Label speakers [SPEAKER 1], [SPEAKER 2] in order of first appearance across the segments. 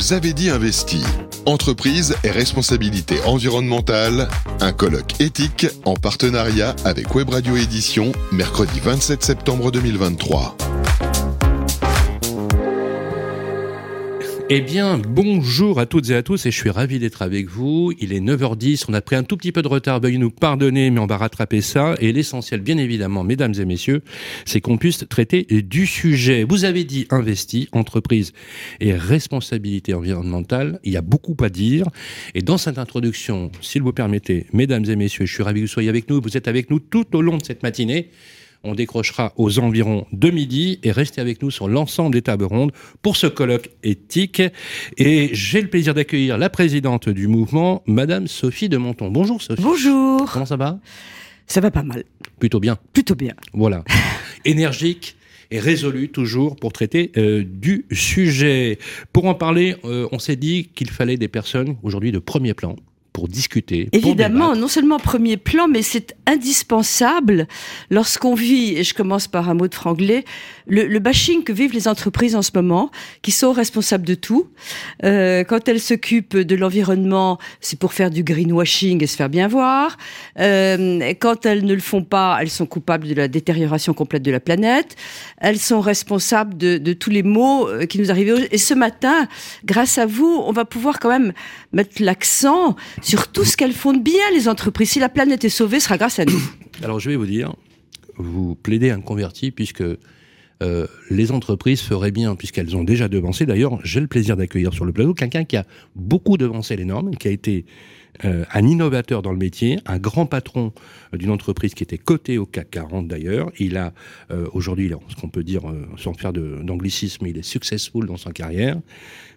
[SPEAKER 1] vous avez dit investi. Entreprise et responsabilité environnementale, un colloque éthique en partenariat avec Web Radio Édition, mercredi 27 septembre 2023.
[SPEAKER 2] Eh bien, bonjour à toutes et à tous et je suis ravi d'être avec vous. Il est 9h10, on a pris un tout petit peu de retard, veuillez nous pardonner, mais on va rattraper ça. Et l'essentiel, bien évidemment, mesdames et messieurs, c'est qu'on puisse traiter du sujet. Vous avez dit investi, entreprise et responsabilité environnementale. Il y a beaucoup à dire. Et dans cette introduction, s'il vous permettez, mesdames et messieurs, je suis ravi que vous soyez avec nous. Vous êtes avec nous tout au long de cette matinée. On décrochera aux environs de midi et restez avec nous sur l'ensemble des tables rondes pour ce colloque éthique. Et j'ai le plaisir d'accueillir la présidente du mouvement, Madame Sophie de Monton. Bonjour Sophie.
[SPEAKER 3] Bonjour.
[SPEAKER 2] Comment ça va?
[SPEAKER 3] Ça va pas mal.
[SPEAKER 2] Plutôt bien.
[SPEAKER 3] Plutôt bien.
[SPEAKER 2] Voilà. Énergique et résolu toujours pour traiter euh, du sujet. Pour en parler, euh, on s'est dit qu'il fallait des personnes aujourd'hui de premier plan pour discuter.
[SPEAKER 3] Évidemment, non seulement premier plan, mais c'est indispensable lorsqu'on vit, et je commence par un mot de franglais, le, bashing que vivent les entreprises en ce moment, qui sont responsables de tout. Euh, quand elles s'occupent de l'environnement, c'est pour faire du greenwashing et se faire bien voir. Euh, quand elles ne le font pas, elles sont coupables de la détérioration complète de la planète. Elles sont responsables de, de tous les maux euh, qui nous arrivent. Et ce matin, grâce à vous, on va pouvoir quand même mettre l'accent sur tout ce qu'elles font de bien, les entreprises. Si la planète est sauvée, ce sera grâce à nous.
[SPEAKER 2] Alors je vais vous dire, vous plaidez un converti puisque euh, les entreprises feraient bien, puisqu'elles ont déjà devancé. D'ailleurs, j'ai le plaisir d'accueillir sur le plateau quelqu'un qui a beaucoup devancé les normes, qui a été euh, un innovateur dans le métier, un grand patron d'une entreprise qui était cotée au CAC 40 d'ailleurs. Il a euh, aujourd'hui, ce qu'on peut dire sans faire d'anglicisme, il est successful dans sa carrière.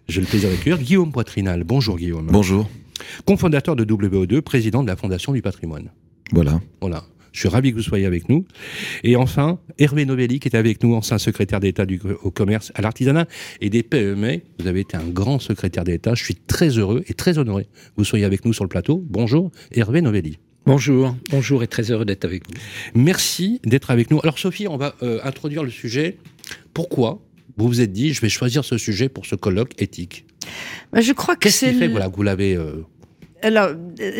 [SPEAKER 2] J'ai le plaisir d'accueillir Guillaume Poitrinal. Bonjour Guillaume.
[SPEAKER 4] Bonjour.
[SPEAKER 2] Cofondateur de WO2, président de la Fondation du patrimoine.
[SPEAKER 4] Voilà.
[SPEAKER 2] Voilà. Je suis ravi que vous soyez avec nous. Et enfin, Hervé Novelli, qui est avec nous, ancien secrétaire d'État au commerce, à l'artisanat et des PME. Vous avez été un grand secrétaire d'État. Je suis très heureux et très honoré que vous soyez avec nous sur le plateau. Bonjour, Hervé Novelli.
[SPEAKER 5] Bonjour, bonjour et très heureux d'être avec vous.
[SPEAKER 2] Merci d'être avec nous. Alors Sophie, on va euh, introduire le sujet. Pourquoi vous vous êtes dit, je vais choisir ce sujet pour ce colloque éthique?
[SPEAKER 3] Bah, Je crois que c'est...
[SPEAKER 2] Qu'est-ce qui fait voilà, que vous l'avez... Euh,
[SPEAKER 3] alors,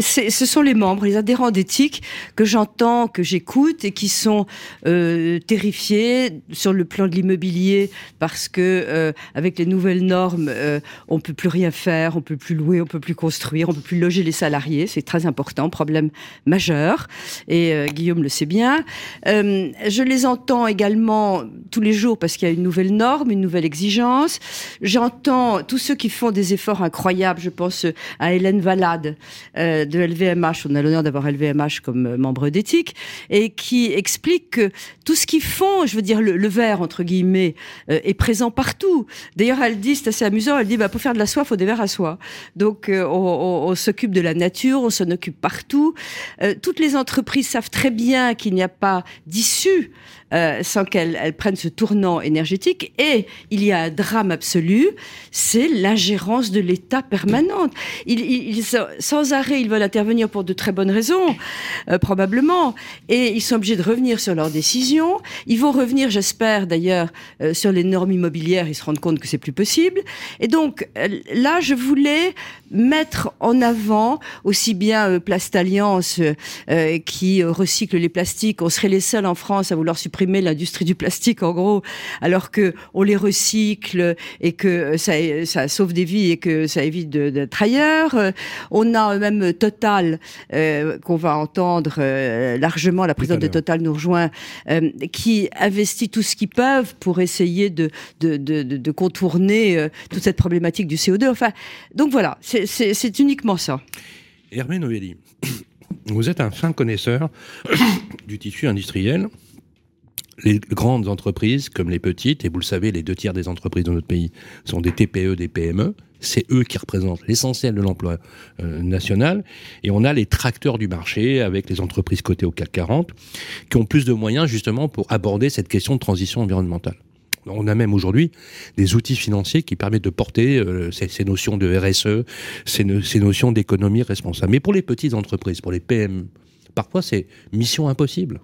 [SPEAKER 3] ce sont les membres, les adhérents d'éthique que j'entends, que j'écoute et qui sont euh, terrifiés sur le plan de l'immobilier parce que euh, avec les nouvelles normes, euh, on peut plus rien faire, on peut plus louer, on peut plus construire, on peut plus loger les salariés. C'est très important, problème majeur. Et euh, Guillaume le sait bien. Euh, je les entends également tous les jours parce qu'il y a une nouvelle norme, une nouvelle exigence. J'entends tous ceux qui font des efforts incroyables. Je pense à Hélène Valade euh, de LVMH, on a l'honneur d'avoir LVMH comme euh, membre d'éthique, et qui explique que tout ce qu'ils font, je veux dire, le, verre, entre guillemets, euh, est présent partout. D'ailleurs, elle dit, c'est assez amusant, elle dit, bah, pour faire de la soie, faut des verres à soie. Donc, on, s'occupe de la nature, on s'en occupe partout. toutes les entreprises savent très bien qu'il n'y a pas d'issue sans qu'elles prennent ce tournant énergétique. Et il y a un drame absolu, c'est l'ingérence de l'État permanente. Sans arrêt, ils veulent intervenir pour de très bonnes raisons, euh, probablement, et ils sont obligés de revenir sur leurs décisions. Ils vont revenir, j'espère d'ailleurs, euh, sur les normes immobilières. Ils se rendent compte que c'est plus possible. Et donc euh, là, je voulais mettre en avant aussi bien Plast Alliance qui recycle les plastiques. On serait les seuls en France à vouloir supprimer l'industrie du plastique, en gros, alors que on les recycle et que ça, ça sauve des vies et que ça évite d'être ailleurs. On a même Total, euh, qu'on va entendre euh, largement, la présidente de Total nous rejoint, euh, qui investit tout ce qu'ils peuvent pour essayer de, de, contourner toute cette problématique du CO2. Enfin, donc voilà, c'est uniquement ça.
[SPEAKER 2] Hervé Novelli, vous êtes un fin connaisseur du tissu industriel les grandes entreprises comme les petites, et vous le savez, les deux tiers des entreprises de notre pays sont des TPE, des PME, c'est eux qui représentent l'essentiel de l'emploi euh, national. Et on a les tracteurs du marché avec les entreprises cotées au CAC 40 qui ont plus de moyens justement pour aborder cette question de transition environnementale. On a même aujourd'hui des outils financiers qui permettent de porter euh, ces, notions de RSE, ces, ces notions d'économie responsable. Mais pour les petites entreprises, pour les PME, parfois c'est mission impossible.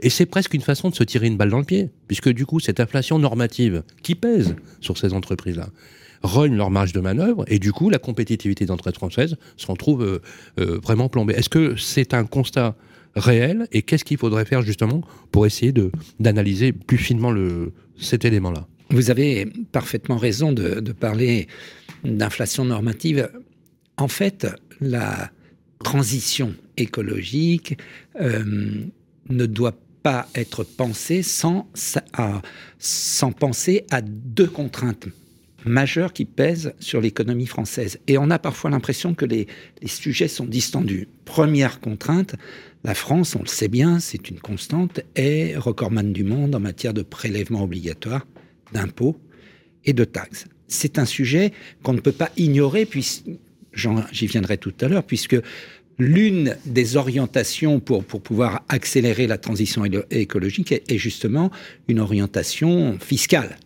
[SPEAKER 2] Et c'est presque une façon de se tirer une balle dans le pied, puisque du coup, cette inflation normative qui pèse sur ces entreprises-là, rognent leur marge de manœuvre et du coup la compétitivité d'entreprise française se retrouve euh, euh, vraiment plombée. Est-ce que c'est un constat réel et qu'est-ce qu'il faudrait faire justement pour essayer d'analyser plus finement le, cet élément-là?
[SPEAKER 5] Vous avez parfaitement raison de, de parler d'inflation normative. En fait, la transition écologique euh, ne doit pas être pensée sans, sans penser à deux contraintes majeures qui pèsent sur l'économie française. Et on a parfois l'impression que les, les, sujets sont distendus. Première contrainte, la France, on le sait bien, c'est une constante, est recordman du monde en matière de prélèvements obligatoires, d'impôts et de taxes. C'est un sujet qu'on ne peut pas ignorer, puis j'y viendrai tout à l'heure, puisque l'une des orientations pour, pour pouvoir accélérer la transition écologique est, justement une orientation fiscale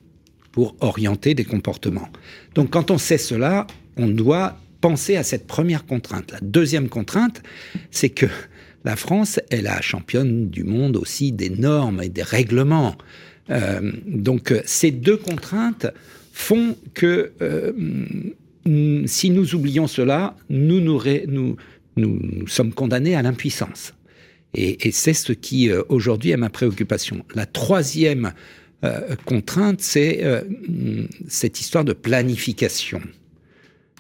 [SPEAKER 5] pour orienter des comportements. Donc quand on sait cela, on doit penser à cette première contrainte. La deuxième contrainte, c'est que la France est la championne du monde aussi des normes et des règlements. Euh, donc ces deux contraintes font que euh, si nous oublions cela, nous, nous, nous, nous, sommes condamnés à l'impuissance. Et, c'est ce qui, euh, aujourd'hui, est ma préoccupation. La troisième euh, contrainte, c'est euh, cette histoire de planification.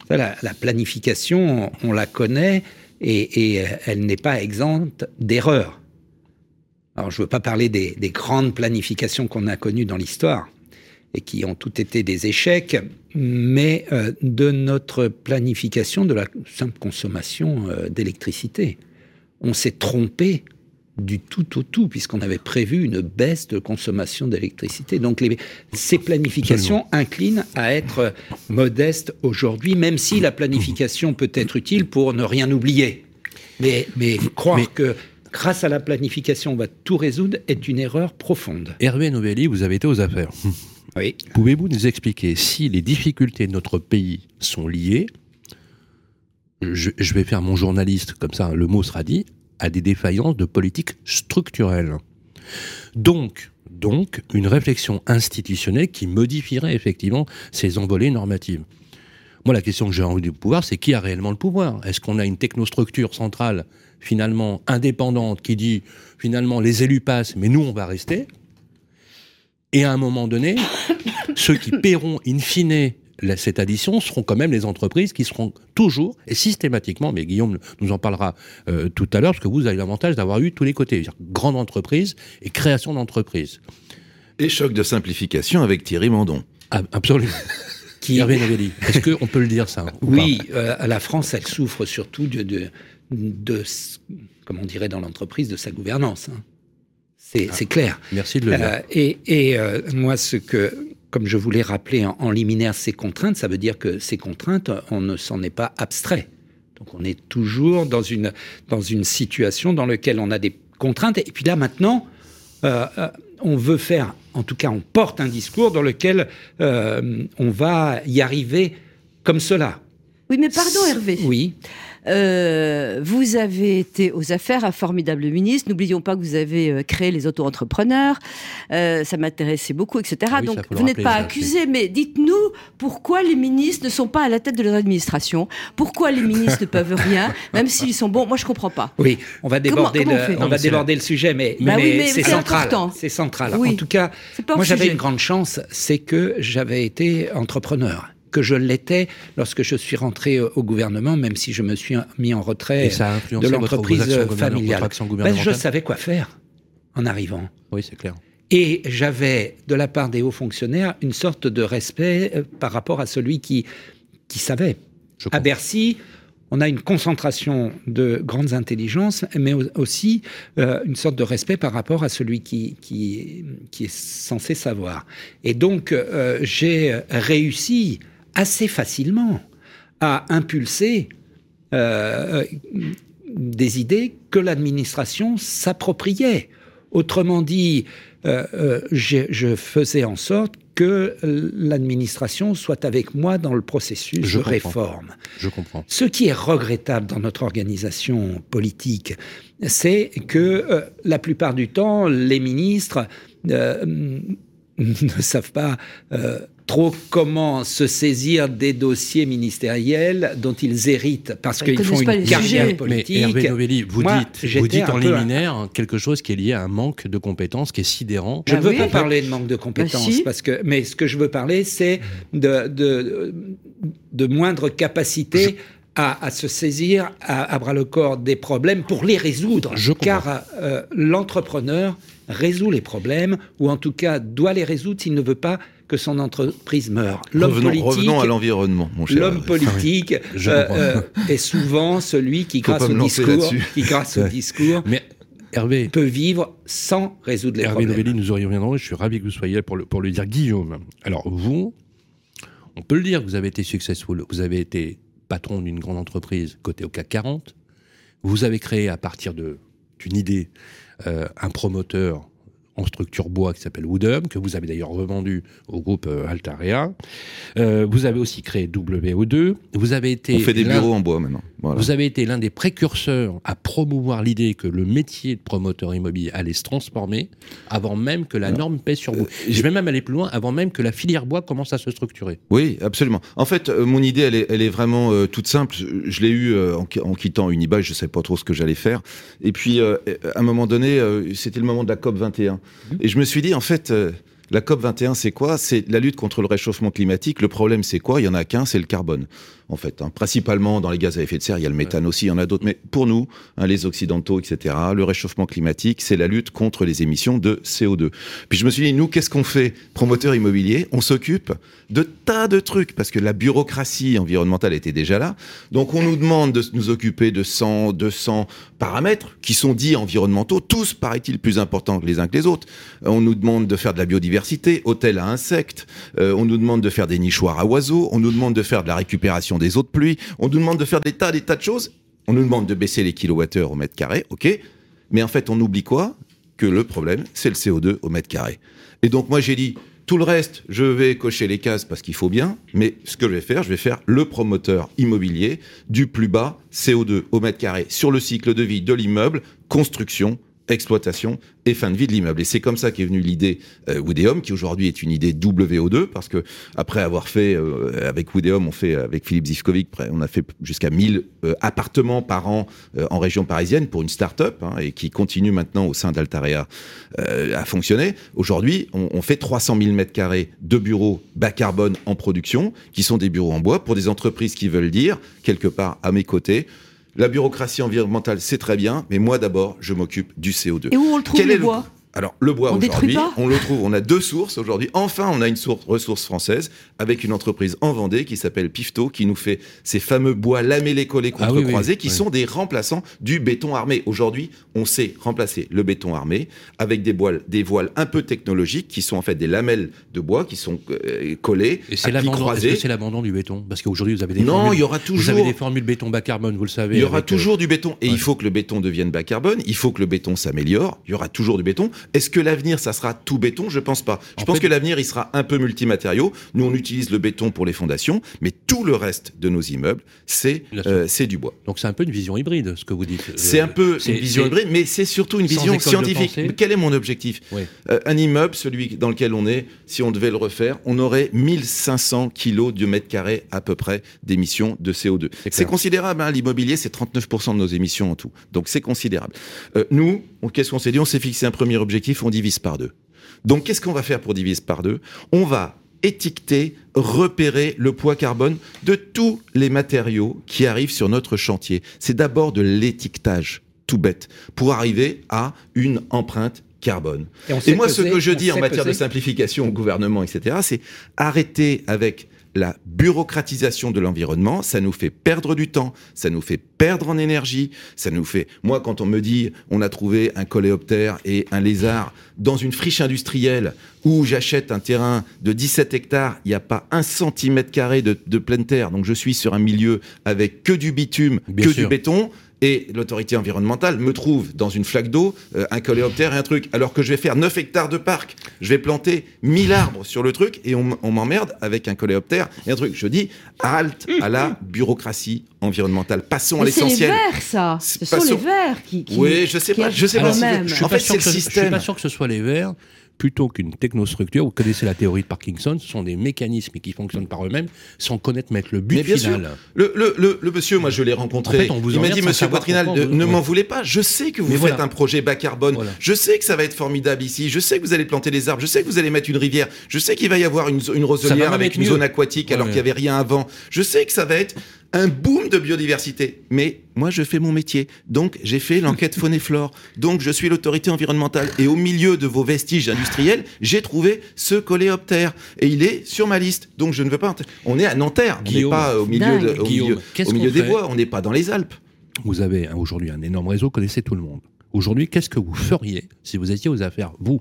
[SPEAKER 5] La, planification, on, la connaît et, elle n'est pas exempte d'erreurs. Alors, je ne veux pas parler des, des grandes planifications qu'on a connues dans l'histoire et qui ont toutes été des échecs, mais euh, de notre planification de la simple consommation euh, d'électricité. On s'est trompé du tout au tout, puisqu'on avait prévu une baisse de consommation d'électricité. Donc les, ces planifications inclinent à être modestes aujourd'hui, même si la planification peut être utile pour ne rien oublier. Mais, mais croire que grâce à la planification, on va tout résoudre est une erreur profonde.
[SPEAKER 2] Hervé Novelli, vous avez été aux affaires. Pouvez-vous nous expliquer si les difficultés de notre pays sont liées, je, vais faire mon journaliste, comme ça le mot sera dit, à des défaillances de politique structurelle Donc, donc, une réflexion institutionnelle qui modifierait effectivement ces envolées normatives. Moi, la question que j'ai envie de pouvoir, c'est qui a réellement le pouvoir? Est-ce qu'on a une technostructure centrale, finalement indépendante, qui dit finalement les élus passent, mais nous on va rester? Et à un moment donné, ceux qui paieront in fine cette addition seront quand même les entreprises qui seront toujours et systématiquement, mais Guillaume nous en parlera euh, tout à l'heure, parce que vous avez l'avantage d'avoir eu tous les côtés, grande entreprise et création d'entreprise.
[SPEAKER 4] Et choc de simplification avec Thierry Mandon.
[SPEAKER 2] Ah, absolument. Qui... Hervé Novelli. Est-ce qu'on peut le dire ça
[SPEAKER 5] Oui, euh, la France, elle souffre surtout de, de, de comme on dirait dans l'entreprise, de sa gouvernance. Hein. Ah. C'est clair.
[SPEAKER 2] Merci de le dire. Euh,
[SPEAKER 5] et, et euh, moi, ce que, comme je voulais rappeler en, liminaire ces contraintes, ça veut dire que ces contraintes, on ne s'en est pas abstrait. Donc on est toujours dans une, dans une situation dans laquelle on a des contraintes. Et puis là, maintenant, euh, on veut faire, en tout cas, on porte un discours dans lequel on va y arriver comme cela.
[SPEAKER 3] Oui, mais pardon Hervé.
[SPEAKER 5] Oui.
[SPEAKER 3] Euh, vous avez été aux affaires, un formidable ministre. N'oublions pas que vous avez euh, créé les auto-entrepreneurs. Euh, ça m'intéressait beaucoup, etc. Ah Donc, vous n'êtes pas accusé, mais dites-nous pourquoi les ministres ne sont pas à la tête de l'administration Pourquoi les ministres ne peuvent rien, même s'ils sont bons? Moi, je comprends pas.
[SPEAKER 5] Oui, on va déborder, le, on, va déborder le sujet, mais, bah c'est central. C'est central. En tout cas, moi, j'avais une grande chance, c'est que j'avais été entrepreneur que je l'étais lorsque je suis rentré au gouvernement, même si je me suis mis en retrait de l'entreprise familiale. Ben, je savais quoi faire en arrivant.
[SPEAKER 2] Oui, c'est clair.
[SPEAKER 5] Et j'avais, de la part des hauts fonctionnaires, une sorte de respect euh, par rapport à celui qui, qui savait. À Bercy, on a une concentration de grandes intelligences, mais aussi euh, une sorte de respect par rapport à celui qui, qui, qui est censé savoir. Et donc, euh, j'ai réussi assez facilement à impulser euh, des idées que l'administration s'appropriait. Autrement dit, euh, euh, je, faisais en sorte que l'administration soit avec moi dans le processus de réforme.
[SPEAKER 2] Je comprends.
[SPEAKER 5] Ce qui est regrettable dans notre organisation politique, c'est que la plupart du temps, les ministres ne savent pas trop comment se saisir des dossiers ministériels dont ils héritent parce
[SPEAKER 3] Ils
[SPEAKER 5] qu'ils font une carrière
[SPEAKER 3] sujets.
[SPEAKER 2] Mais
[SPEAKER 5] politique.
[SPEAKER 2] Hervé Novelli, vous
[SPEAKER 5] Moi,
[SPEAKER 2] dites, vous dites en liminaire quelque chose qui est lié à un manque de compétences qui est sidérant.
[SPEAKER 5] Je ne
[SPEAKER 3] Ah
[SPEAKER 5] veux
[SPEAKER 3] oui
[SPEAKER 5] pas parler de manque de compétences,
[SPEAKER 3] si.
[SPEAKER 5] parce que, mais ce que je veux parler, c'est de, de, de moindre capacité à, à se saisir à, à bras le corps des problèmes pour les résoudre.
[SPEAKER 2] Je.
[SPEAKER 5] Car euh, l'entrepreneur résout les problèmes, ou en tout cas doit les résoudre s'il ne veut pas que son entreprise meure. L'homme
[SPEAKER 4] Revenons,
[SPEAKER 5] politique,
[SPEAKER 4] revenons à l'environnement, mon cher.
[SPEAKER 5] L'homme politique
[SPEAKER 2] Je
[SPEAKER 5] euh, euh, est souvent celui qui,
[SPEAKER 4] Faut
[SPEAKER 5] grâce au discours, qui grâce au discours,
[SPEAKER 2] Mais Hervé,
[SPEAKER 5] peut vivre sans résoudre les
[SPEAKER 2] Hervé
[SPEAKER 5] problèmes.
[SPEAKER 2] Novelli, nous y reviendrons je suis ravi que vous soyez là pour le, pour le dire. Guillaume, alors vous, on peut le dire, vous avez été successful, vous avez été patron d'une grande entreprise cotée au CAC 40, vous avez créé à partir de- d'une idée euh, un promoteur en structure bois qui s'appelle Woodhub, que vous avez d'ailleurs revendu au groupe euh, Altaria. Euh, vous avez aussi créé WO2. Vous avez été
[SPEAKER 4] On fait des bureaux en bois maintenant. Voilà.
[SPEAKER 2] Vous avez été l'un des précurseurs à promouvoir l'idée que le métier de promoteur immobilier allait se transformer avant même que la norme pèse sur vous. Je vais même aller plus loin, avant même que la filière bois commence à se structurer.
[SPEAKER 4] Oui, absolument. En fait, euh, mon idée, elle est, elle est vraiment euh, toute simple. Je l'ai eue euh, en, qui- en quittant Unibail, je ne savais pas trop ce que j'allais faire. Et puis, euh, à un moment donné, euh, c'était le moment de la COP 21. Et je me suis dit, en fait, euh, la COP 21, c'est quoi? C'est la lutte contre le réchauffement climatique. Le problème, c'est quoi? Il y en a qu'un, c'est le carbone. En fait, hein. principalement dans les gaz à effet de serre, il y a le méthane aussi, il y en a d'autres. Mais pour nous, hein, les occidentaux, etc., le réchauffement climatique, c'est la lutte contre les émissions de CO2. Puis je me suis dit, nous, qu'est-ce qu'on fait? Promoteur immobilier, on s'occupe de tas de trucs, parce que la bureaucratie environnementale était déjà là. Donc on nous demande de nous occuper de 100, 200 paramètres qui sont dits environnementaux, tous, paraît-il, plus importants que les uns que les autres. Euh, On nous demande de faire de la biodiversité, hôtel à insectes. Euh, on nous demande de faire des nichoirs à oiseaux. On nous demande de faire de la récupération des eaux de pluie. On nous demande de faire des tas, des tas de choses. On nous demande de baisser les kilowattheures au mètre carré, ok. Mais en fait, on oublie quoi? Que le problème, c'est le CO2 au mètre carré. Et donc moi, j'ai dit, tout le reste, je vais cocher les cases parce qu'il faut bien, mais ce que je vais faire, je vais faire le promoteur immobilier du plus bas CO2 au mètre carré sur le cycle de vie de l'immeuble, construction, exploitation et fin de vie de l'immeuble. Et c'est comme ça qu'est venue l'idée euh, Woodeum, qui aujourd'hui est une idée WO2, parce que après avoir fait euh, avec Woodeum, on fait avec Philippe Zivkovic, on a fait jusqu'à 1000 euh, appartements par an euh, en région parisienne pour une start-up, hein, et qui continue maintenant au sein d'Altarea à fonctionner. Aujourd'hui, on, on fait 300 000 mètres carrés de bureaux bas carbone en production, qui sont des bureaux en bois pour des entreprises qui veulent dire, quelque part à mes côtés, la bureaucratie environnementale, c'est très bien, mais moi d'abord, je m'occupe du CO2.
[SPEAKER 3] Et où on le trouve,
[SPEAKER 4] Quel
[SPEAKER 3] le bois?
[SPEAKER 4] Alors, le bois aujourd'hui, on le trouve, on a deux sources aujourd'hui. Enfin, on a une source, ressource française avec une entreprise en Vendée qui s'appelle Pifto, qui nous fait ces fameux bois lamellés collés
[SPEAKER 2] Ah
[SPEAKER 4] contre
[SPEAKER 2] oui, oui,
[SPEAKER 4] croisés, qui
[SPEAKER 2] oui.
[SPEAKER 4] sont des remplaçants du béton armé. Aujourd'hui, on sait remplacer le béton armé avec des voiles, des voiles un peu technologiques qui sont en fait des lamelles de bois qui sont euh, collées,
[SPEAKER 2] Et c'est l'abandon. Est-ce
[SPEAKER 4] croisés.
[SPEAKER 2] que c'est l'abandon du béton? Parce qu'aujourd'hui, vous avez des
[SPEAKER 4] Non,
[SPEAKER 2] formules-
[SPEAKER 4] il y aura
[SPEAKER 2] Vous
[SPEAKER 4] toujours
[SPEAKER 2] avez des formules béton bas carbone, vous le savez.
[SPEAKER 4] il y aura
[SPEAKER 2] euh,
[SPEAKER 4] toujours du béton. Et
[SPEAKER 2] ouais.
[SPEAKER 4] il faut que le béton devienne bas carbone. Il faut que le béton s'améliore. Il y aura toujours du béton. Est-ce que l'avenir, ça sera tout béton? Je pense pas. Je
[SPEAKER 2] En
[SPEAKER 4] pense
[SPEAKER 2] fait-
[SPEAKER 4] que l'avenir, il sera un peu multimatériaux. Nous, on utilise le béton pour les fondations, mais tout le reste de nos immeubles, c'est euh, du bois.
[SPEAKER 2] Donc c'est un peu une vision hybride, ce que vous dites.
[SPEAKER 4] C'est
[SPEAKER 2] Euh,
[SPEAKER 4] un peu
[SPEAKER 2] c'est-
[SPEAKER 4] une vision hybride, mais c'est surtout une vision scientifique. Quel est mon objectif?
[SPEAKER 2] Oui.
[SPEAKER 4] Euh, Un immeuble, celui dans lequel on est, si on devait le refaire, on aurait 1500 kilos de mètre carré à peu près d'émissions de CO2.
[SPEAKER 2] C'est
[SPEAKER 4] considérable, hein, l'immobilier, c'est 39% de nos émissions en tout. Donc c'est considérable. Euh, nous, qu'est-ce qu'on s'est dit? On s'est fixé un premier objectif, on divise par deux. Donc qu'est-ce qu'on va faire pour diviser par deux? On va étiqueter, repérer le poids carbone de tous les matériaux qui arrivent sur notre chantier. C'est d'abord de l'étiquetage, tout bête, pour arriver à une empreinte carbone.
[SPEAKER 5] Et,
[SPEAKER 4] moi, ce que je dis en matière de simplification au gouvernement, etc., c'est arrêter avec la bureaucratisation de l'environnement, ça nous fait perdre du temps, ça nous fait perdre en énergie, ça nous fait... Moi, quand on me dit on a trouvé un coléoptère et un lézard dans une friche industrielle où j'achète un terrain de 17 hectares, il n'y a pas un centimètre carré de, de pleine terre, donc je suis sur un milieu avec que du bitume,
[SPEAKER 2] Bien
[SPEAKER 4] que
[SPEAKER 2] sûr.
[SPEAKER 4] du béton, et l'autorité environnementale me trouve dans une flaque d'eau, euh, un coléoptère et un truc, alors que je vais faire 9 hectares de parc, je vais planter 1000 arbres sur le truc, et on, on m'emmerde avec un coléoptère et un truc. Je dis, halte à la bureaucratie environnementale. Passons à
[SPEAKER 3] Mais c'est les
[SPEAKER 4] l'essentiel.
[SPEAKER 3] verts, ça.
[SPEAKER 4] C'est
[SPEAKER 3] Ce
[SPEAKER 4] pas
[SPEAKER 3] sont les verts qui. qui
[SPEAKER 4] Oui, je sais
[SPEAKER 3] qui
[SPEAKER 4] pas, je sais pas si-.
[SPEAKER 2] Je suis
[SPEAKER 4] En
[SPEAKER 2] pas
[SPEAKER 4] fait, c'est le
[SPEAKER 2] ce- Je suis
[SPEAKER 4] système.
[SPEAKER 2] pas sûr que ce soit les Verts. Plutôt qu'une technostructure. Vous connaissez la théorie de Parkinson, ce sont des mécanismes qui fonctionnent par eux-mêmes sans connaître mettre le but
[SPEAKER 4] Mais bien
[SPEAKER 2] final.
[SPEAKER 4] sûr. Le, le, le, le monsieur, moi je l'ai rencontré.
[SPEAKER 2] En fait, vous
[SPEAKER 4] il m'a dit, monsieur Poitrinal, ne m'en voulez pas. Je sais que vous
[SPEAKER 2] Mais
[SPEAKER 4] faites
[SPEAKER 2] voilà.
[SPEAKER 4] un projet bas carbone.
[SPEAKER 2] Voilà.
[SPEAKER 4] Je sais que ça va être formidable ici. Je sais que vous allez planter des arbres. Je sais que vous allez mettre une rivière. Je sais qu'il va y avoir une, une roselière avec une
[SPEAKER 2] mieux.
[SPEAKER 4] zone aquatique alors qu'il n'y avait rien avant. Je sais que ça va être un boom de biodiversité. Mais moi, je fais mon métier. Donc, j'ai fait l'enquête faune et flore. Donc, je suis l'autorité environnementale. Et au milieu de vos vestiges industriels, j'ai trouvé ce coléoptère. Et il est sur ma liste. Donc, je ne veux pas. On est à Nanterre. On n'est pas au milieu, de-
[SPEAKER 3] Dingue.
[SPEAKER 4] au
[SPEAKER 2] Guillaume,
[SPEAKER 4] milieu,
[SPEAKER 2] qu'est-ce
[SPEAKER 4] au milieu
[SPEAKER 2] qu'on
[SPEAKER 4] des bois. On n'est pas dans les Alpes.
[SPEAKER 2] Vous avez aujourd'hui un énorme réseau, connaissez tout le monde. Aujourd'hui, qu'est-ce que vous feriez si vous étiez aux affaires, vous?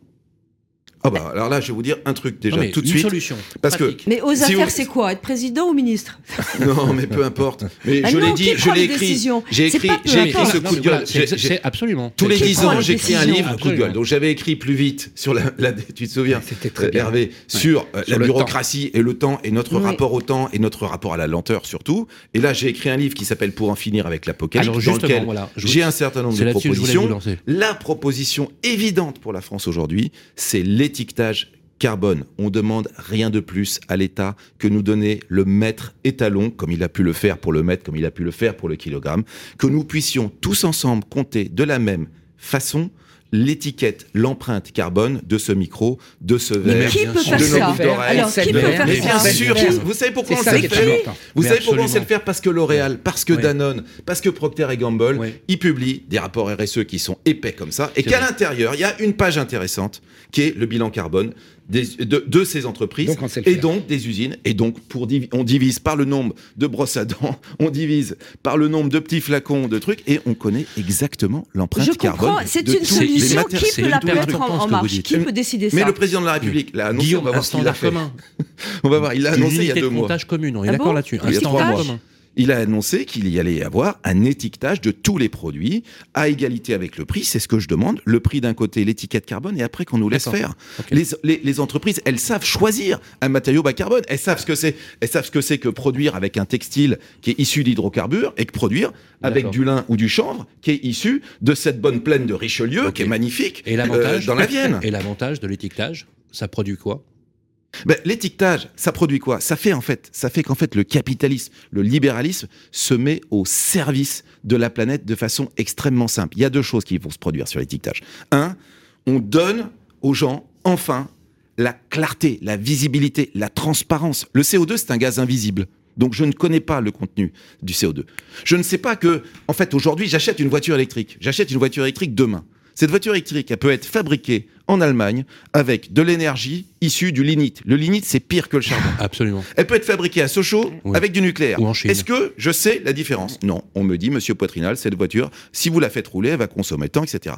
[SPEAKER 4] Ah bah, alors là, je vais vous dire un truc déjà
[SPEAKER 2] mais
[SPEAKER 4] tout de
[SPEAKER 2] une
[SPEAKER 4] suite.
[SPEAKER 2] solution.
[SPEAKER 4] Parce que-.
[SPEAKER 3] Mais aux
[SPEAKER 4] Si
[SPEAKER 3] affaires,
[SPEAKER 4] vous-
[SPEAKER 3] c'est quoi Être président ou ministre?
[SPEAKER 4] Non, mais peu importe. Mais
[SPEAKER 3] Ah
[SPEAKER 4] je l'ai dit, je l'ai
[SPEAKER 3] les
[SPEAKER 4] écrit. J'ai écrit, j'ai écrit ce coup de gueule.
[SPEAKER 2] c'est- absolument.
[SPEAKER 4] Tous les
[SPEAKER 3] Qui
[SPEAKER 4] 10
[SPEAKER 3] prend
[SPEAKER 4] ans,
[SPEAKER 3] les
[SPEAKER 4] j'écris un livre, coup de gueule. Donc j'avais écrit plus vite sur la, la- tu te souviens,
[SPEAKER 5] C'était très bien.
[SPEAKER 4] Hervé, sur euh,
[SPEAKER 5] Sur
[SPEAKER 4] la bureaucratie et le temps et notre
[SPEAKER 3] Oui.
[SPEAKER 4] rapport au temps et notre rapport à la lenteur surtout. Et là, j'ai écrit un livre qui s'appelle Pour en finir avec l'apocalypse, dans lequel j'ai un certain nombre de propositions. La proposition évidente pour la France aujourd'hui, c'est l'étiquetage carbone. On demande rien de plus à l'État que nous donner le mètre étalon, comme il a pu le faire pour le mètre, comme il a pu le faire pour le kilogramme, que nous puissions tous ensemble compter de la même façon l'étiquette, l'empreinte carbone de ce micro, de ce
[SPEAKER 2] Mais
[SPEAKER 4] verre.
[SPEAKER 3] Qui peut faire
[SPEAKER 4] de nos
[SPEAKER 3] ça
[SPEAKER 4] boucles d'oreilles.
[SPEAKER 3] Alors, qui peut faire
[SPEAKER 4] Mais
[SPEAKER 3] ça
[SPEAKER 4] bien sûr, vous savez pourquoi on sait le faire. Vous savez pourquoi on sait le faire Parce que L'Oréal, parce que. Danone, parce que Procter et Gamble, ils publient des rapports RSE qui sont épais comme ça, et qu'à l'intérieur, il y a une page intéressante qui est le bilan carbone des- de, de ces entreprises
[SPEAKER 5] Donc,
[SPEAKER 4] et donc des usines. Et donc, pour divi- on divise par le nombre de brosses à dents, on divise par le nombre de petits flacons de trucs, et on connaît exactement l'empreinte carbone.
[SPEAKER 3] c'est
[SPEAKER 4] de
[SPEAKER 3] une
[SPEAKER 4] tous les
[SPEAKER 3] solution.
[SPEAKER 4] matériaux.
[SPEAKER 3] Qui peut la mettre en, marche. Qui peut décider ça
[SPEAKER 4] Mais le président de la République l'a annoncé, on va
[SPEAKER 2] un
[SPEAKER 4] voir ce qu'il a
[SPEAKER 2] standard
[SPEAKER 4] fait.
[SPEAKER 2] commun.
[SPEAKER 4] On va voir, il l'a annoncé il y a deux
[SPEAKER 2] de
[SPEAKER 4] mois.
[SPEAKER 2] comptage commune, on est
[SPEAKER 3] Ah
[SPEAKER 2] d'accord
[SPEAKER 3] bon
[SPEAKER 2] là-dessus. Un standard commun.
[SPEAKER 4] Il a annoncé qu'il y allait y avoir un étiquetage de tous les produits à égalité avec le prix. C'est ce que je demande. Le prix d'un côté, l'étiquette carbone, et après qu'on nous laisse faire. Les, les- les entreprises, elles savent choisir un matériau bas carbone. Elles savent ce que c'est. Elles savent ce que c'est que produire avec un textile qui est issu d'hydrocarbures et que produire avec du lin ou du chanvre qui est issu de cette bonne plaine de Richelieu qui est magnifique
[SPEAKER 2] Et
[SPEAKER 4] euh, dans la Vienne.
[SPEAKER 2] Et l'avantage de l'étiquetage, ça produit quoi?
[SPEAKER 4] Ben, l'étiquetage, ça produit quoi? Ça fait en fait, ça fait qu'en fait le capitalisme, le libéralisme se met au service de la planète de façon extrêmement simple. Il y a deux choses qui vont se produire sur l'étiquetage. Un, on donne aux gens enfin la clarté, la visibilité, la transparence. Le CO2, c'est un gaz invisible. Donc je ne connais pas le contenu du CO2. Je ne sais pas que, en fait, aujourd'hui, j'achète une voiture électrique. J'achète une voiture électrique demain. Cette voiture électrique, elle peut être fabriquée en Allemagne avec de l'énergie issue du lignite. Le lignite, c'est pire que le charbon.
[SPEAKER 2] Absolument.
[SPEAKER 4] Elle peut être fabriquée à Sochaux
[SPEAKER 2] Oui.
[SPEAKER 4] avec du nucléaire.
[SPEAKER 2] Ou en Chine.
[SPEAKER 4] Est-ce que je sais la différence? Non. On me dit, monsieur Poitrinal, cette voiture, si vous la faites rouler, elle va consommer tant, etc.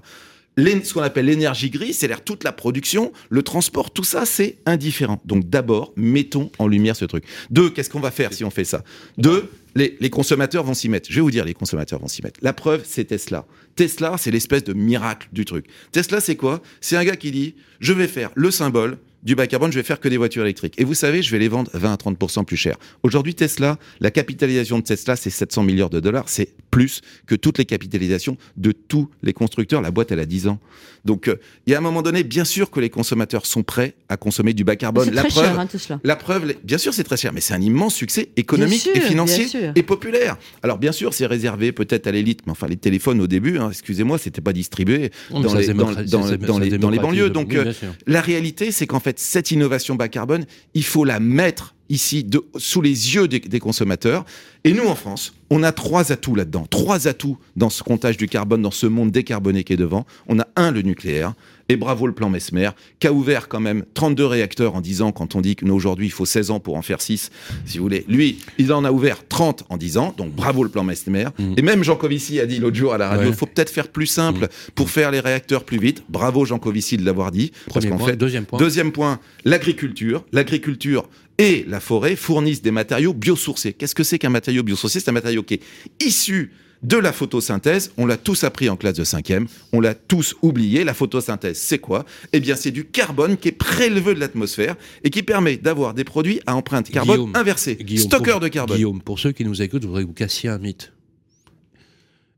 [SPEAKER 4] Ce qu'on appelle l'énergie grise, c'est-à-dire toute la production, le transport, tout ça, c'est indifférent. Donc d'abord, mettons en lumière ce truc. Deux, qu'est-ce qu'on va faire si on fait ça? Deux, les, consommateurs vont s'y mettre. Je vais vous dire, les consommateurs vont s'y mettre. La preuve, c'est Tesla. Tesla, c'est l'espèce de miracle du truc. Tesla, c'est quoi? C'est un gars qui dit, je vais faire le symbole du bas carbone, je vais faire que des voitures électriques. Et vous savez, je vais les vendre 20 à 30% plus cher. Aujourd'hui, Tesla, la capitalisation de Tesla, c'est 700 milliards de dollars. C'est plus que toutes les capitalisations de tous les constructeurs. La boîte, elle a 10 ans. Donc, euh, il y a un moment donné, bien sûr que les consommateurs sont prêts à consommer du bas carbone.
[SPEAKER 3] C'est
[SPEAKER 4] La
[SPEAKER 3] très
[SPEAKER 4] preuve,
[SPEAKER 3] cher, hein, Tesla.
[SPEAKER 4] la preuve, bien sûr, c'est très cher, mais c'est un immense succès économique
[SPEAKER 3] sûr,
[SPEAKER 4] et financier et populaire. Alors, bien sûr, c'est réservé peut-être à l'élite, mais enfin, les téléphones au début, hein, excusez-moi, c'était pas distribué dans les, dans, dans- banlieues. Donc,
[SPEAKER 2] Oui,
[SPEAKER 4] euh, la réalité, c'est qu'en fait, cette innovation bas carbone, il faut la mettre ici de- sous les yeux des, des consommateurs. Et nous, en France, on a trois atouts là-dedans. Trois atouts dans ce comptage du carbone, dans ce monde décarboné qui est devant. On a un, le nucléaire. Et bravo le plan Mesmer, qui a ouvert quand même 32 réacteurs en 10 ans, quand on dit qu'aujourd'hui, il faut 16 ans pour en faire 6, si vous voulez. Lui, il en a ouvert 30 en 10 ans, donc bravo le plan Mesmer.
[SPEAKER 2] Mm.
[SPEAKER 4] Et même Jean Covici a dit l'autre jour à la radio, il
[SPEAKER 2] Ouais.
[SPEAKER 4] faut peut-être faire plus simple pour faire les réacteurs plus vite. Bravo Jean Covici de l'avoir dit. Parce
[SPEAKER 2] Premier
[SPEAKER 4] qu'en
[SPEAKER 2] point.
[SPEAKER 4] fait,
[SPEAKER 2] Deuxième point.
[SPEAKER 4] Deuxième point, l'agriculture. L'agriculture et la forêt fournissent des matériaux biosourcés. Qu'est-ce que c'est qu'un matériau biosourcé? C'est un matériau qui est issu de la photosynthèse. On l'a tous appris en classe de cinquième. On l'a tous oublié. La photosynthèse, c'est quoi? Eh bien, c'est du carbone qui est prélevé de l'atmosphère et qui permet d'avoir des produits à empreinte carbone
[SPEAKER 2] Guillaume,
[SPEAKER 4] inversée.
[SPEAKER 2] Guillaume,
[SPEAKER 4] Stockeur
[SPEAKER 2] pour-
[SPEAKER 4] de carbone.
[SPEAKER 2] Guillaume, pour ceux qui nous écoutent, je voudrais que vous cassiez un mythe.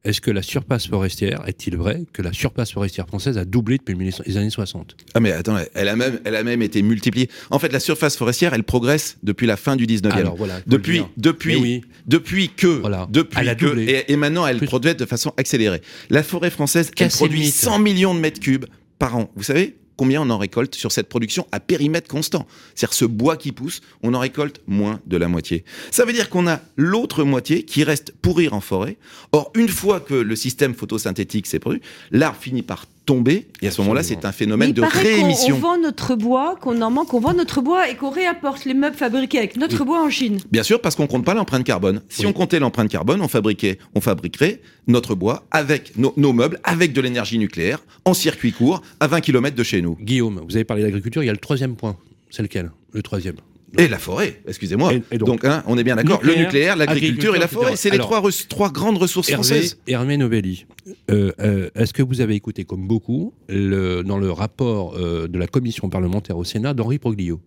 [SPEAKER 2] Est-ce que la surface forestière, est-il vrai que la surface forestière française a doublé depuis les années 60
[SPEAKER 4] Ah mais attends, elle a même, elle a même été multipliée. En fait, la surface forestière, elle progresse depuis la fin du 19e.
[SPEAKER 2] Alors voilà,
[SPEAKER 4] depuis, depuis,
[SPEAKER 2] Mais oui.
[SPEAKER 4] depuis que,
[SPEAKER 2] Voilà.
[SPEAKER 4] depuis
[SPEAKER 2] Elle a
[SPEAKER 4] que, et, et maintenant elle
[SPEAKER 2] Plus-
[SPEAKER 4] produit de façon accélérée. La forêt française, elle produit
[SPEAKER 2] mythe.
[SPEAKER 4] 100 millions de mètres cubes par an. Vous savez? Combien on en récolte sur cette production à périmètre constant C'est-à-dire ce bois qui pousse, on en récolte moins de la moitié. Ça veut dire qu'on a l'autre moitié qui reste pourrir en forêt. Or, une fois que le système photosynthétique s'est produit, l'arbre finit par tomber, et à ce moment-là, c'est un phénomène de réémission.
[SPEAKER 3] On vend notre bois, qu'on en manque, on vend notre bois et qu'on réapporte les meubles fabriqués avec notre bois en Chine.
[SPEAKER 4] Bien sûr, parce qu'on compte pas l'empreinte carbone. Si
[SPEAKER 2] Oui.
[SPEAKER 4] on comptait l'empreinte carbone, on fabriquait, on fabriquerait notre bois avec nos, nos meubles, avec de l'énergie nucléaire, en circuit court, à 20 km de chez nous.
[SPEAKER 2] Guillaume, vous avez parlé d'agriculture, il y a le troisième point. C'est lequel? Le troisième.
[SPEAKER 4] Et la forêt, excusez-moi.
[SPEAKER 2] Et- et donc,
[SPEAKER 4] donc, hein, on est bien d'accord. Le
[SPEAKER 2] nucléaire,
[SPEAKER 4] l'agriculture et la
[SPEAKER 2] agriculture,
[SPEAKER 4] forêt, c'est les
[SPEAKER 2] Alors,
[SPEAKER 4] trois, grandes ressources
[SPEAKER 2] Hervé,
[SPEAKER 4] françaises.
[SPEAKER 2] Hervé Novelli, euh, euh, est-ce que vous avez écouté, comme beaucoup, le- dans le rapport euh, de la commission parlementaire au Sénat d'Henri Proglio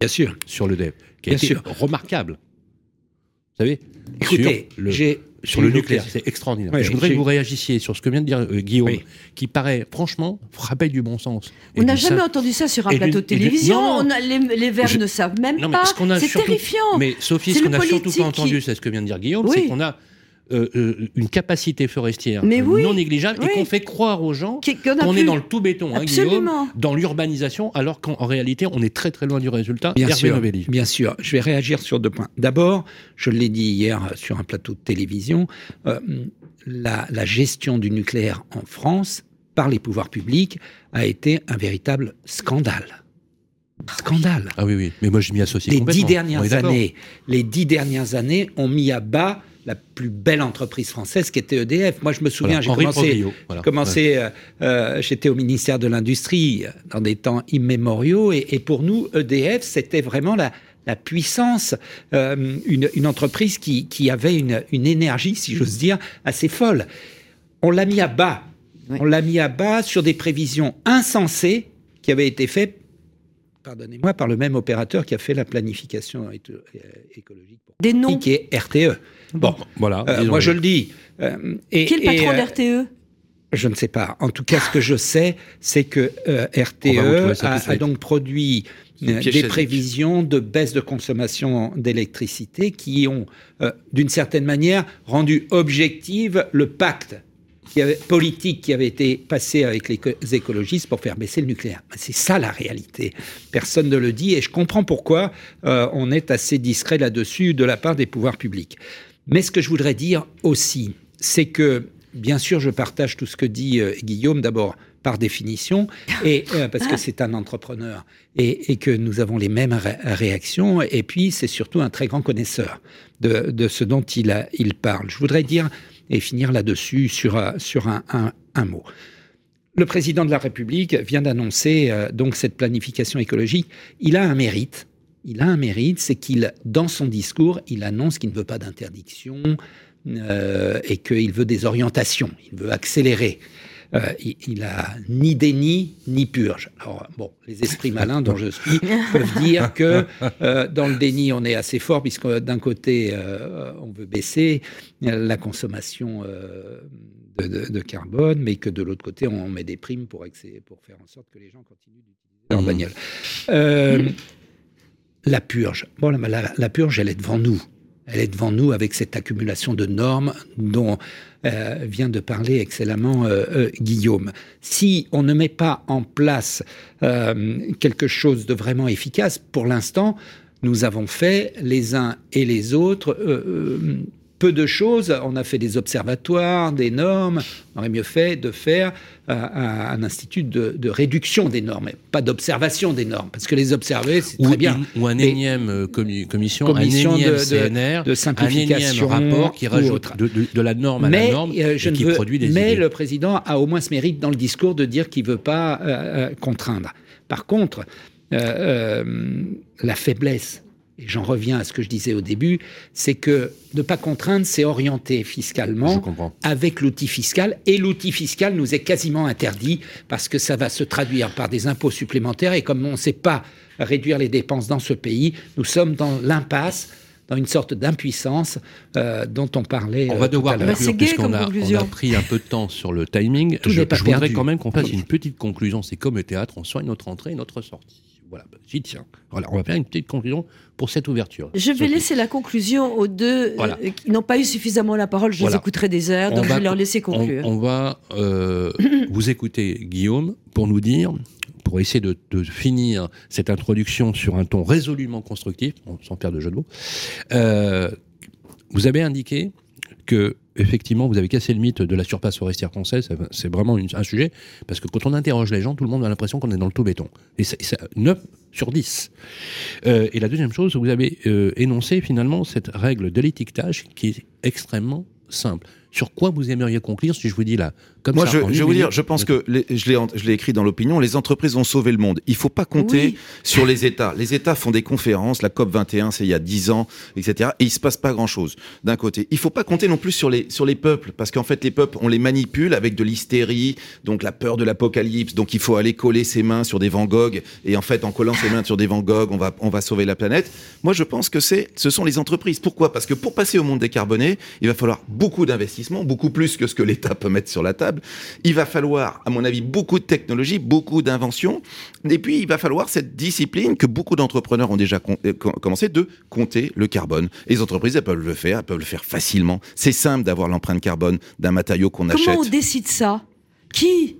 [SPEAKER 5] Bien sûr.
[SPEAKER 2] sur le DEP, qui a
[SPEAKER 5] Bien
[SPEAKER 2] été
[SPEAKER 5] sûr.
[SPEAKER 2] remarquable Vous savez
[SPEAKER 5] Écoutez,
[SPEAKER 2] le,
[SPEAKER 5] j'ai
[SPEAKER 2] sur le nucléaire, c'est extraordinaire.
[SPEAKER 5] Ouais,
[SPEAKER 2] Je voudrais que vous réagissiez sur ce que vient de dire euh, Guillaume,
[SPEAKER 5] Oui.
[SPEAKER 2] qui paraît, franchement, frappé du bon sens.
[SPEAKER 3] On n'a jamais entendu ça sur un
[SPEAKER 2] et
[SPEAKER 3] plateau de télévision.
[SPEAKER 2] non, non.
[SPEAKER 3] On a- les, les Verts
[SPEAKER 2] Je-
[SPEAKER 3] ne savent même
[SPEAKER 2] Non, mais
[SPEAKER 3] pas.
[SPEAKER 2] ce qu'on a
[SPEAKER 3] C'est
[SPEAKER 2] surtout-
[SPEAKER 3] terrifiant.
[SPEAKER 2] Mais Sophie, ce qu'on
[SPEAKER 3] le
[SPEAKER 2] a surtout pas entendu,
[SPEAKER 3] qui-
[SPEAKER 2] c'est ce que vient de dire Guillaume,
[SPEAKER 3] Oui.
[SPEAKER 2] c'est qu'on a euh, euh, une capacité forestière
[SPEAKER 3] Mais oui,
[SPEAKER 2] non négligeable
[SPEAKER 3] oui.
[SPEAKER 2] et qu'on fait croire aux gens
[SPEAKER 3] qu'on
[SPEAKER 2] est dans le tout béton, hein, Guillaume, dans l'urbanisation, alors qu'en en réalité, on est très très loin du résultat.
[SPEAKER 5] Bien
[SPEAKER 2] Hervé
[SPEAKER 5] sûr,
[SPEAKER 2] Novelli.
[SPEAKER 5] bien sûr. Je vais réagir sur deux points. D'abord, je l'ai dit hier sur un plateau de télévision, euh, la, la gestion du nucléaire en France par les pouvoirs publics a été un véritable scandale. Scandale.
[SPEAKER 2] Ah oui, oui, mais moi je m'y associe
[SPEAKER 5] Les
[SPEAKER 2] complètement.
[SPEAKER 5] dix dernières années, les dix dernières années ont mis à bas la plus belle entreprise française qui était EDF. Moi, je me souviens,
[SPEAKER 2] Voilà,
[SPEAKER 5] j'ai commencé,
[SPEAKER 2] voilà.
[SPEAKER 5] commencé, euh, euh, j'étais au ministère de l'Industrie euh, dans des temps immémoriaux, et, et pour nous, EDF, c'était vraiment la, la puissance, euh, une, une entreprise qui, qui avait une, une énergie, si j'ose dire, assez folle. On l'a mis à bas.
[SPEAKER 3] Oui.
[SPEAKER 5] On l'a mis à bas sur des prévisions insensées qui avaient été faites, pardonnez-moi, par le même opérateur qui a fait la planification écologique pour
[SPEAKER 3] Des noms.
[SPEAKER 5] qui est RTE. Bon,
[SPEAKER 2] Voilà.
[SPEAKER 5] euh, moi je le dis. euh, et,
[SPEAKER 3] Qui est le patron
[SPEAKER 5] euh,
[SPEAKER 3] d'RTE
[SPEAKER 5] Je ne sais pas. En tout cas, ce que je sais, c'est que euh, RTE a, a donc produit euh, des prévisions de baisse de consommation d'électricité qui ont, euh, d'une certaine manière, rendu objective le pacte qui avait- politique qui avait été passé avec les co- écologistes pour faire baisser le nucléaire. Ben, C'est ça la réalité. Personne ne le dit et je comprends pourquoi euh, on est assez discret là-dessus de la part des pouvoirs publics. Mais ce que je voudrais dire aussi, c'est que, bien sûr, je partage tout ce que dit euh, Guillaume, d'abord par définition, et euh, parce que c'est un entrepreneur et, que nous avons les mêmes ré- réactions, et puis c'est surtout un très grand connaisseur de, ce dont il, il parle. Je voudrais dire, et finir là-dessus, sur, un mot. Le président de la République vient d'annoncer euh, donc cette planification écologique. Il a un mérite. Il a un mérite, c'est qu'il, dans son discours, il annonce qu'il ne veut pas d'interdiction euh, et qu'il veut des orientations. Il veut accélérer. Euh, il, il a ni déni ni purge. Alors bon, les esprits malins dont je suis peuvent dire que euh, dans le déni on est assez fort puisque d'un côté euh, on veut baisser la consommation euh, de, de- de carbone, mais que de l'autre côté on met des primes pour, faire en sorte que les gens continuent d'utiliser leur
[SPEAKER 2] Mhm.
[SPEAKER 5] bagnole. Euh, la purge. Bon, la, la- la purge, elle est devant nous. Elle est devant nous avec cette accumulation de normes dont euh, vient de parler excellemment euh, euh, Guillaume. Si on ne met pas en place quelque chose de vraiment efficace, pour l'instant, nous avons fait les uns et les autres peu de choses. On a fait des observatoires, des normes. On aurait mieux fait de faire euh, un, un institut de, de réduction des normes, pas d'observation des normes, parce que les observer, c'est très bien.
[SPEAKER 2] ou un
[SPEAKER 5] Mais-
[SPEAKER 2] énième euh, commi- commission,
[SPEAKER 5] Commission
[SPEAKER 2] un énième
[SPEAKER 5] de-
[SPEAKER 2] CNR,
[SPEAKER 5] de simplification
[SPEAKER 2] un énième rapport qui
[SPEAKER 5] ou
[SPEAKER 2] rajoute de, la norme à
[SPEAKER 5] mais
[SPEAKER 2] la norme
[SPEAKER 5] euh,
[SPEAKER 2] et
[SPEAKER 5] je ne
[SPEAKER 2] qui
[SPEAKER 5] veux-
[SPEAKER 2] produit des
[SPEAKER 5] mais
[SPEAKER 2] idées.
[SPEAKER 5] le président a au moins ce mérite dans le discours de dire qu'il veut pas euh, contraindre. Par contre, la faiblesse, et j'en reviens à ce que je disais au début, c'est que ne pas contraindre, c'est orienter
[SPEAKER 2] Je
[SPEAKER 5] fiscalement
[SPEAKER 2] comprends.
[SPEAKER 5] avec l'outil fiscal. Et l'outil fiscal nous est quasiment interdit parce que ça va se traduire par des impôts supplémentaires. Et comme on ne sait pas réduire les dépenses dans ce pays, nous sommes dans l'impasse dans une sorte d'impuissance euh, dont on parlait.
[SPEAKER 2] On va devoir
[SPEAKER 3] c'est gay
[SPEAKER 2] puisqu'on
[SPEAKER 3] comme
[SPEAKER 2] a, on
[SPEAKER 3] conclusion.
[SPEAKER 2] a pris un peu de temps sur le timing.
[SPEAKER 5] Tout
[SPEAKER 2] je
[SPEAKER 5] n'est pas
[SPEAKER 2] je voudrais quand même qu'on fasse une petite conclusion. C'est comme le théâtre, on soigne notre entrée et notre sortie. Voilà, bah, j'y tiens. Voilà, on va faire une petite conclusion pour cette ouverture.
[SPEAKER 3] Je vais
[SPEAKER 2] Sophie.
[SPEAKER 3] laisser la conclusion aux deux
[SPEAKER 2] Voilà.
[SPEAKER 3] euh, qui n'ont pas eu suffisamment la parole. Je
[SPEAKER 2] Voilà.
[SPEAKER 3] les écouterai des heures,
[SPEAKER 2] On
[SPEAKER 3] donc je
[SPEAKER 2] va
[SPEAKER 3] vais leur laisser conclure.
[SPEAKER 2] On, on va euh, vous écouter, Guillaume, pour nous dire, pour essayer de, de finir cette introduction sur un ton résolument constructif, sans faire de jeu de mots. euh, vous avez indiqué que effectivement, vous avez cassé le mythe de la surface forestière française. Ça- C'est vraiment un sujet parce que quand on interroge les gens, tout le monde a l'impression qu'on est dans le tout béton. Et c'est 9 sur 10. Euh, et la deuxième chose, vous avez euh, énoncé finalement cette règle de l'étiquetage qui est extrêmement simple. Sur quoi vous aimeriez conclure si je vous dis là comme
[SPEAKER 4] Moi,
[SPEAKER 2] ça,
[SPEAKER 4] je, vais vous dire, je pense que les- je l'ai écrit dans l'opinion, les entreprises ont sauvé le monde. Il faut pas compter
[SPEAKER 3] Oui.
[SPEAKER 4] sur les États. Les États font des conférences, la COP 21, c'est il y a 10 ans, etc. Et il se passe pas grand-chose d'un côté. Il faut pas compter non plus sur les sur les peuples, parce qu'en fait les peuples, on les manipule avec de l'hystérie, donc la peur de l'apocalypse. Donc il faut aller coller ses mains sur des Van Gogh, et en fait en collant ses mains sur des Van Gogh, on va on va sauver la planète. Moi, je pense que c'est ce sont les entreprises. Pourquoi? Parce que pour passer au monde décarboné, il va falloir beaucoup d'investissements, beaucoup plus que ce que l'État peut mettre sur la table. Il va falloir, à mon avis, beaucoup de technologie, beaucoup d'inventions. Et puis, il va falloir cette discipline que beaucoup d'entrepreneurs ont déjà euh, com- commencé de compter le carbone. Et les entreprises, elles peuvent le faire, elles peuvent le faire facilement. C'est simple d'avoir l'empreinte carbone d'un matériau qu'on achète.
[SPEAKER 3] Comment on décide ça? Qui?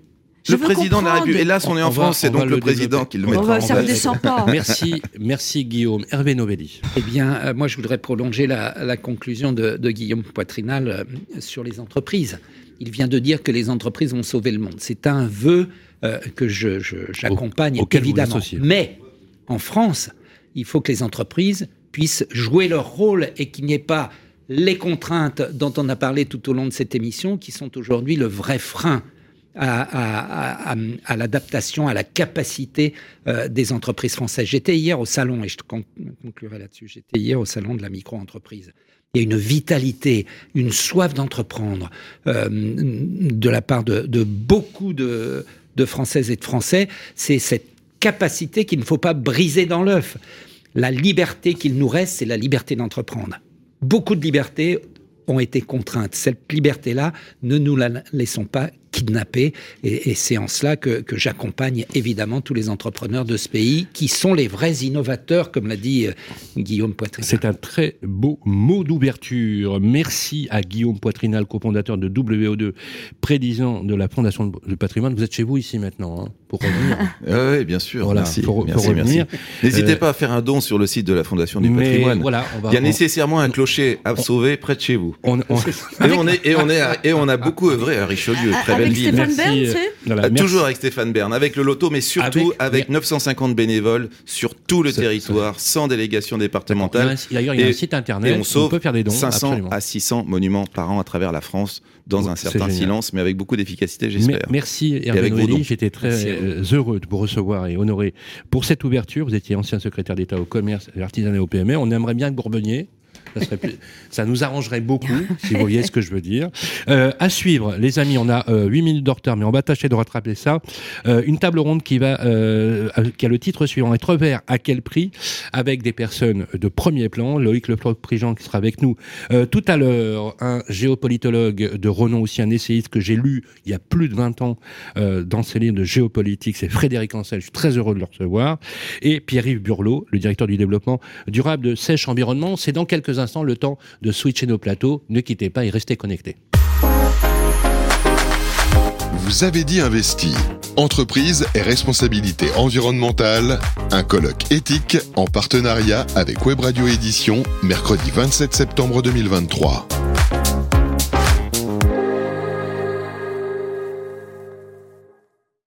[SPEAKER 3] Je
[SPEAKER 4] le
[SPEAKER 3] veux
[SPEAKER 4] président de la
[SPEAKER 3] comprendre.
[SPEAKER 4] République. Hélas, on est en
[SPEAKER 2] On
[SPEAKER 4] France, c'est donc le
[SPEAKER 2] le
[SPEAKER 4] président qui le
[SPEAKER 3] va,
[SPEAKER 4] en
[SPEAKER 3] ça ne
[SPEAKER 4] place.
[SPEAKER 3] descend pas.
[SPEAKER 2] Merci, merci Guillaume. Hervé Novelli.
[SPEAKER 5] Eh bien, euh, moi, je voudrais prolonger la, la conclusion de, de Guillaume Poitrinal euh, sur les entreprises. Il vient de dire que les entreprises vont sauver le monde. C'est un vœu euh, que je- je- j'accompagne
[SPEAKER 2] vous
[SPEAKER 5] évidemment. Mais en France, il faut que les entreprises puissent jouer leur rôle et qu'il n'y ait pas les contraintes dont on a parlé tout au long de cette émission, qui sont aujourd'hui le vrai frein à, l'adaptation, à la capacité euh, des entreprises françaises. J'étais hier au salon, et je con- conclurai là-dessus, j'étais hier au salon de la micro-entreprise. Il y a une vitalité, une soif d'entreprendre euh, de la part de, beaucoup de Françaises et de Français. C'est cette capacité qu'il ne faut pas briser dans l'œuf. La liberté qu'il nous reste, c'est la liberté d'entreprendre. Beaucoup de libertés ont été contraintes. Cette liberté-là, ne nous la laissons pas kidnapper. Et, et c'est en cela que, que j'accompagne évidemment tous les entrepreneurs de ce pays qui sont les vrais innovateurs, comme l'a dit euh, Guillaume Poitrin.
[SPEAKER 2] C'est un très beau mot d'ouverture. Merci à Guillaume Poitrinal, cofondateur de WO2, président de la Fondation du patrimoine. Vous êtes chez vous ici maintenant, hein, pour revenir.
[SPEAKER 4] Ah oui, bien sûr.
[SPEAKER 2] Voilà,
[SPEAKER 4] merci.
[SPEAKER 2] pour- pour
[SPEAKER 4] merci,
[SPEAKER 2] revenir.
[SPEAKER 4] merci. N'hésitez
[SPEAKER 2] Euh,
[SPEAKER 4] pas à faire un don sur le site de la Fondation du
[SPEAKER 2] Mais
[SPEAKER 4] patrimoine.
[SPEAKER 2] voilà, on va.
[SPEAKER 4] Il y a nécessairement un clocher à sauver près de chez vous.
[SPEAKER 2] on- on-
[SPEAKER 4] Et on, est, et, on est à- et on a beaucoup œuvré à Richelieu, très belle
[SPEAKER 3] Avec
[SPEAKER 4] ville.
[SPEAKER 3] Stéphane
[SPEAKER 2] Merci,
[SPEAKER 3] Bern,
[SPEAKER 2] euh,
[SPEAKER 3] tu sais
[SPEAKER 2] voilà,
[SPEAKER 4] Euh. Toujours avec Stéphane Bern, avec le loto, mais surtout
[SPEAKER 2] Avec-
[SPEAKER 4] avec, 950 bénévoles sur tout le territoire, sans délégation départementale.
[SPEAKER 2] D'ailleurs, il y a un
[SPEAKER 4] Et-
[SPEAKER 2] site
[SPEAKER 4] Et
[SPEAKER 2] internet.
[SPEAKER 4] on sauve
[SPEAKER 2] peut faire des dons.
[SPEAKER 4] 500
[SPEAKER 2] absolument.
[SPEAKER 4] à 600 monuments par an à travers la France, dans un certain
[SPEAKER 2] génial.
[SPEAKER 4] silence, mais avec beaucoup d'efficacité, j'espère.
[SPEAKER 2] Merci Hervé
[SPEAKER 4] dons.
[SPEAKER 2] j'étais très euh, heureux de vous recevoir et honoré pour cette ouverture. Vous étiez ancien secrétaire d'État au commerce, à l'artisanat et au PME. On aimerait bien que vous reveniez. Ça, nous arrangerait beaucoup, si vous voyez ce que je veux dire. Euh, à suivre, les amis, on a euh, 8 minutes de retard, mais on va tâcher de rattraper ça. Euh, une table ronde qui va, euh, qui a le titre suivant être vert à quel prix? Avec des personnes de premier plan. Loïc Leplot-Prigent qui sera avec nous euh, tout à l'heure, un géopolitologue de renom, aussi un essayiste que j'ai lu il y a plus de 20 ans euh, dans ses livres de géopolitique, c'est Frédéric Ancel, je suis très heureux de le recevoir, et Pierre-Yves Burlot, le directeur du développement durable de Sèche Environnement. C'est dans quelques instants le temps de switcher nos plateaux. Ne quittez pas et restez connectés.
[SPEAKER 1] Vous avez dit investi. Entreprise et responsabilité environnementale. Un colloque éthique en partenariat avec Web Radio Édition, mercredi 27 septembre 2023.